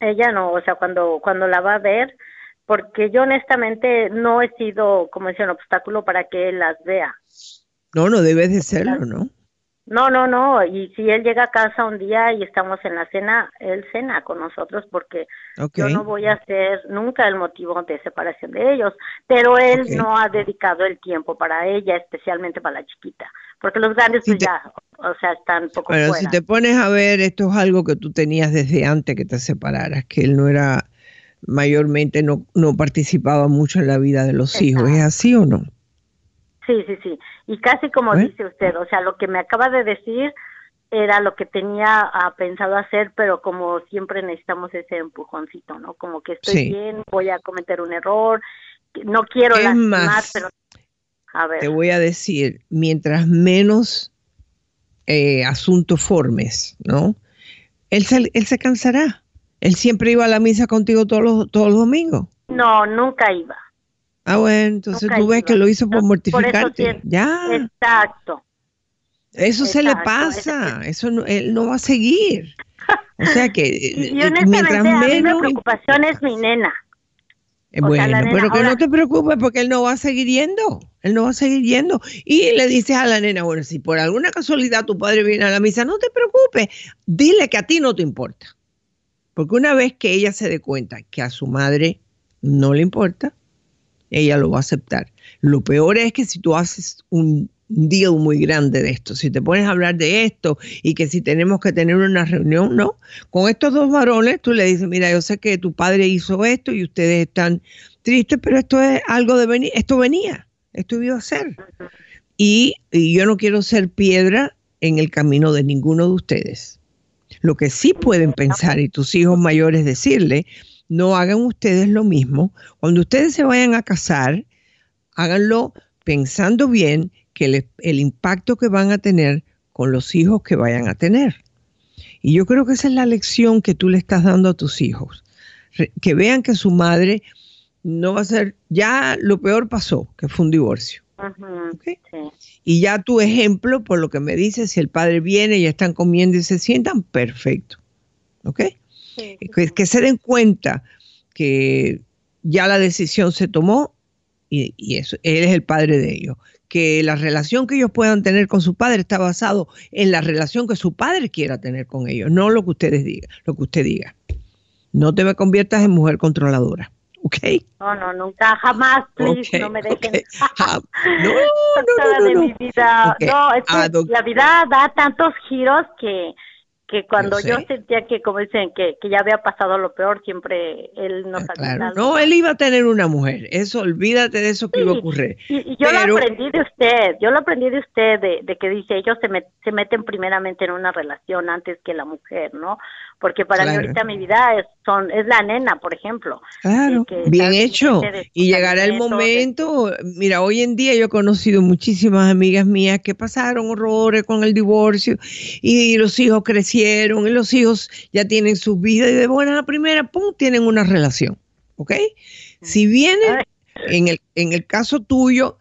N: Ella no, o sea, cuando cuando la va a ver, porque yo honestamente no he sido, como decía, un obstáculo para que él las vea.
B: No, no debe de serlo, ¿no?
N: No, no, no. Y si él llega a casa un día y estamos en la cena, él cena con nosotros porque yo no voy a ser nunca el motivo de separación de ellos. Pero él no ha dedicado el tiempo para ella, especialmente para la chiquita. Porque los grandes pues ya, o sea, están poco
B: Pero si te pones a ver, esto es algo que tú tenías desde antes que te separaras, que él no era mayormente no, no participaba mucho en la vida de los hijos. ¿Es así o no?
N: Sí, sí, sí. Y casi como dice usted, o sea, lo que me acaba de decir era lo que tenía ah, pensado hacer, pero como siempre necesitamos ese empujoncito, ¿no? Como que estoy bien, voy a cometer un error, no quiero
B: es más, pero a ver. Te voy a decir, mientras menos eh, asuntos formes, ¿no? Él se, él se cansará. Él siempre iba a la misa contigo todos los, todos los domingos.
N: No, nunca iba.
B: Ah, bueno, entonces tú ves que lo hizo por mortificarte. ya.
N: Exacto.
B: Eso se le pasa, eso no, él no va a seguir. O sea que
N: y eh, mientras menos mi preocupación es mi nena.
B: Eh, bueno, pero que no te preocupes porque él no va a seguir yendo, él no va a seguir yendo. Y le dices a la nena, bueno, si por alguna casualidad tu padre viene a la misa, no te preocupes, dile que a ti no te importa. Porque una vez que ella se dé cuenta que a su madre no le importa, ella lo va a aceptar. Lo peor es que si tú haces un deal muy grande de esto. Si te pones a hablar de esto y que si tenemos que tener una reunión, no. Con estos dos varones, tú le dices, mira, yo sé que tu padre hizo esto y ustedes están tristes, pero esto es algo de venir, esto venía, esto iba a ser. Y, y yo no quiero ser piedra en el camino de ninguno de ustedes. Lo que sí pueden pensar y tus hijos mayores decirle, no hagan ustedes lo mismo. Cuando ustedes se vayan a casar, háganlo pensando bien el, impacto que van a tener con los hijos que vayan a tener. Y yo creo que esa es la lección que tú le estás dando a tus hijos. que vean que su madre no va a ser, ya lo peor pasó, que fue un divorcio. Y ya tu ejemplo, por lo que me dices, si el padre viene y están comiendo y se sientan, perfecto. ¿Ok? que, que, se den cuenta que ya la decisión se tomó y, y eso, él es el padre de ellos que la relación que ellos puedan tener con su padre está basado en la relación que su padre quiera tener con ellos, no lo que ustedes digan, lo que usted diga. No te me conviertas en mujer controladora. ¿Ok?
N: No, no, nunca, jamás, please, no me dejen.
B: No, no, no, no,
N: Mi vida. No, es ah, la vida da tantos giros que que cuando yo, sentía que, como dicen, que, que, ya había pasado lo peor, siempre él nos
B: claro. No, él iba a tener una mujer, eso, olvídate de eso que iba a ocurrir.
N: Y, yo lo aprendí de usted, yo lo aprendí de usted, de, de que dice, ellos se, se meten primeramente en una relación antes que la mujer, ¿no? Porque para mí ahorita mi vida es, son, es la nena, por ejemplo.
B: Claro, bien hecho. Y llegará el momento, mira, hoy en día yo he conocido muchísimas amigas mías que pasaron horrores con el divorcio y los hijos crecieron y los hijos ya tienen sus vidas y de buena a primera, pum, tienen una relación, ¿ok? Si viene, en el, en el caso tuyo,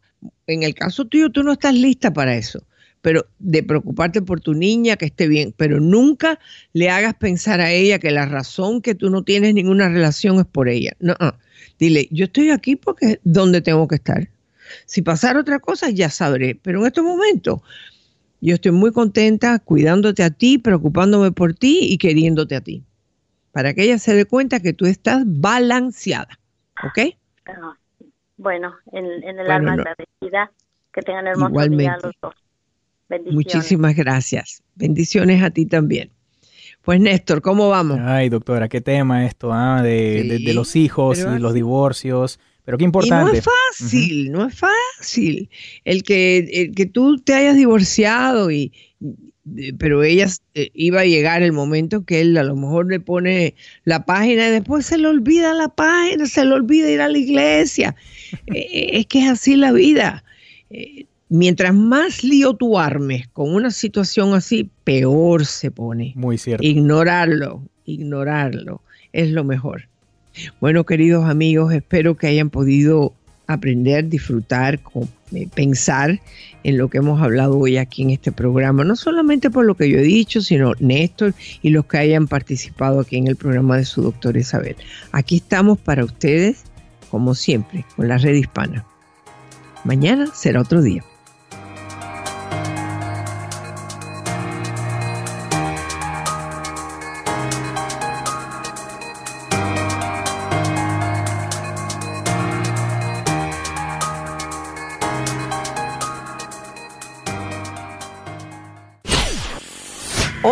B: en el caso tuyo tú no estás lista para eso pero de preocuparte por tu niña, que esté bien, pero nunca le hagas pensar a ella que la razón que tú no tienes ninguna relación es por ella. No, dile, yo estoy aquí porque es donde tengo que estar. Si pasara otra cosa, ya sabré, pero en este momento yo estoy muy contenta cuidándote a ti, preocupándome por ti y queriéndote a ti, para que ella se dé cuenta que tú estás balanceada, ¿ok?
N: Ah, bueno, en, el alma agradecida, que tengan hermoso día los dos.
B: Muchísimas gracias. Bendiciones a ti también. Pues Néstor, ¿cómo vamos?
A: Ay, doctora, qué tema esto, ¿ah? de, los hijos y los divorcios. Pero qué importante.
B: no es fácil, no es fácil. El que, el que tú te hayas divorciado y, pero ella eh, iba a llegar el momento que él a lo mejor le pone la página y después se le olvida la página, se le olvida ir a la iglesia. Eh, es que es así la vida. Mientras más lío tú armes con una situación así, peor se pone.
A: Muy cierto.
B: Ignorarlo, ignorarlo es lo mejor. Bueno, queridos amigos, espero que hayan podido aprender, disfrutar, eh, pensar en lo que hemos hablado hoy aquí en este programa, no solamente por lo que yo he dicho, sino Néstor y los que hayan participado aquí en el programa de su doctor Isabel. Aquí estamos para ustedes, como siempre, con la red hispana. Mañana será otro día.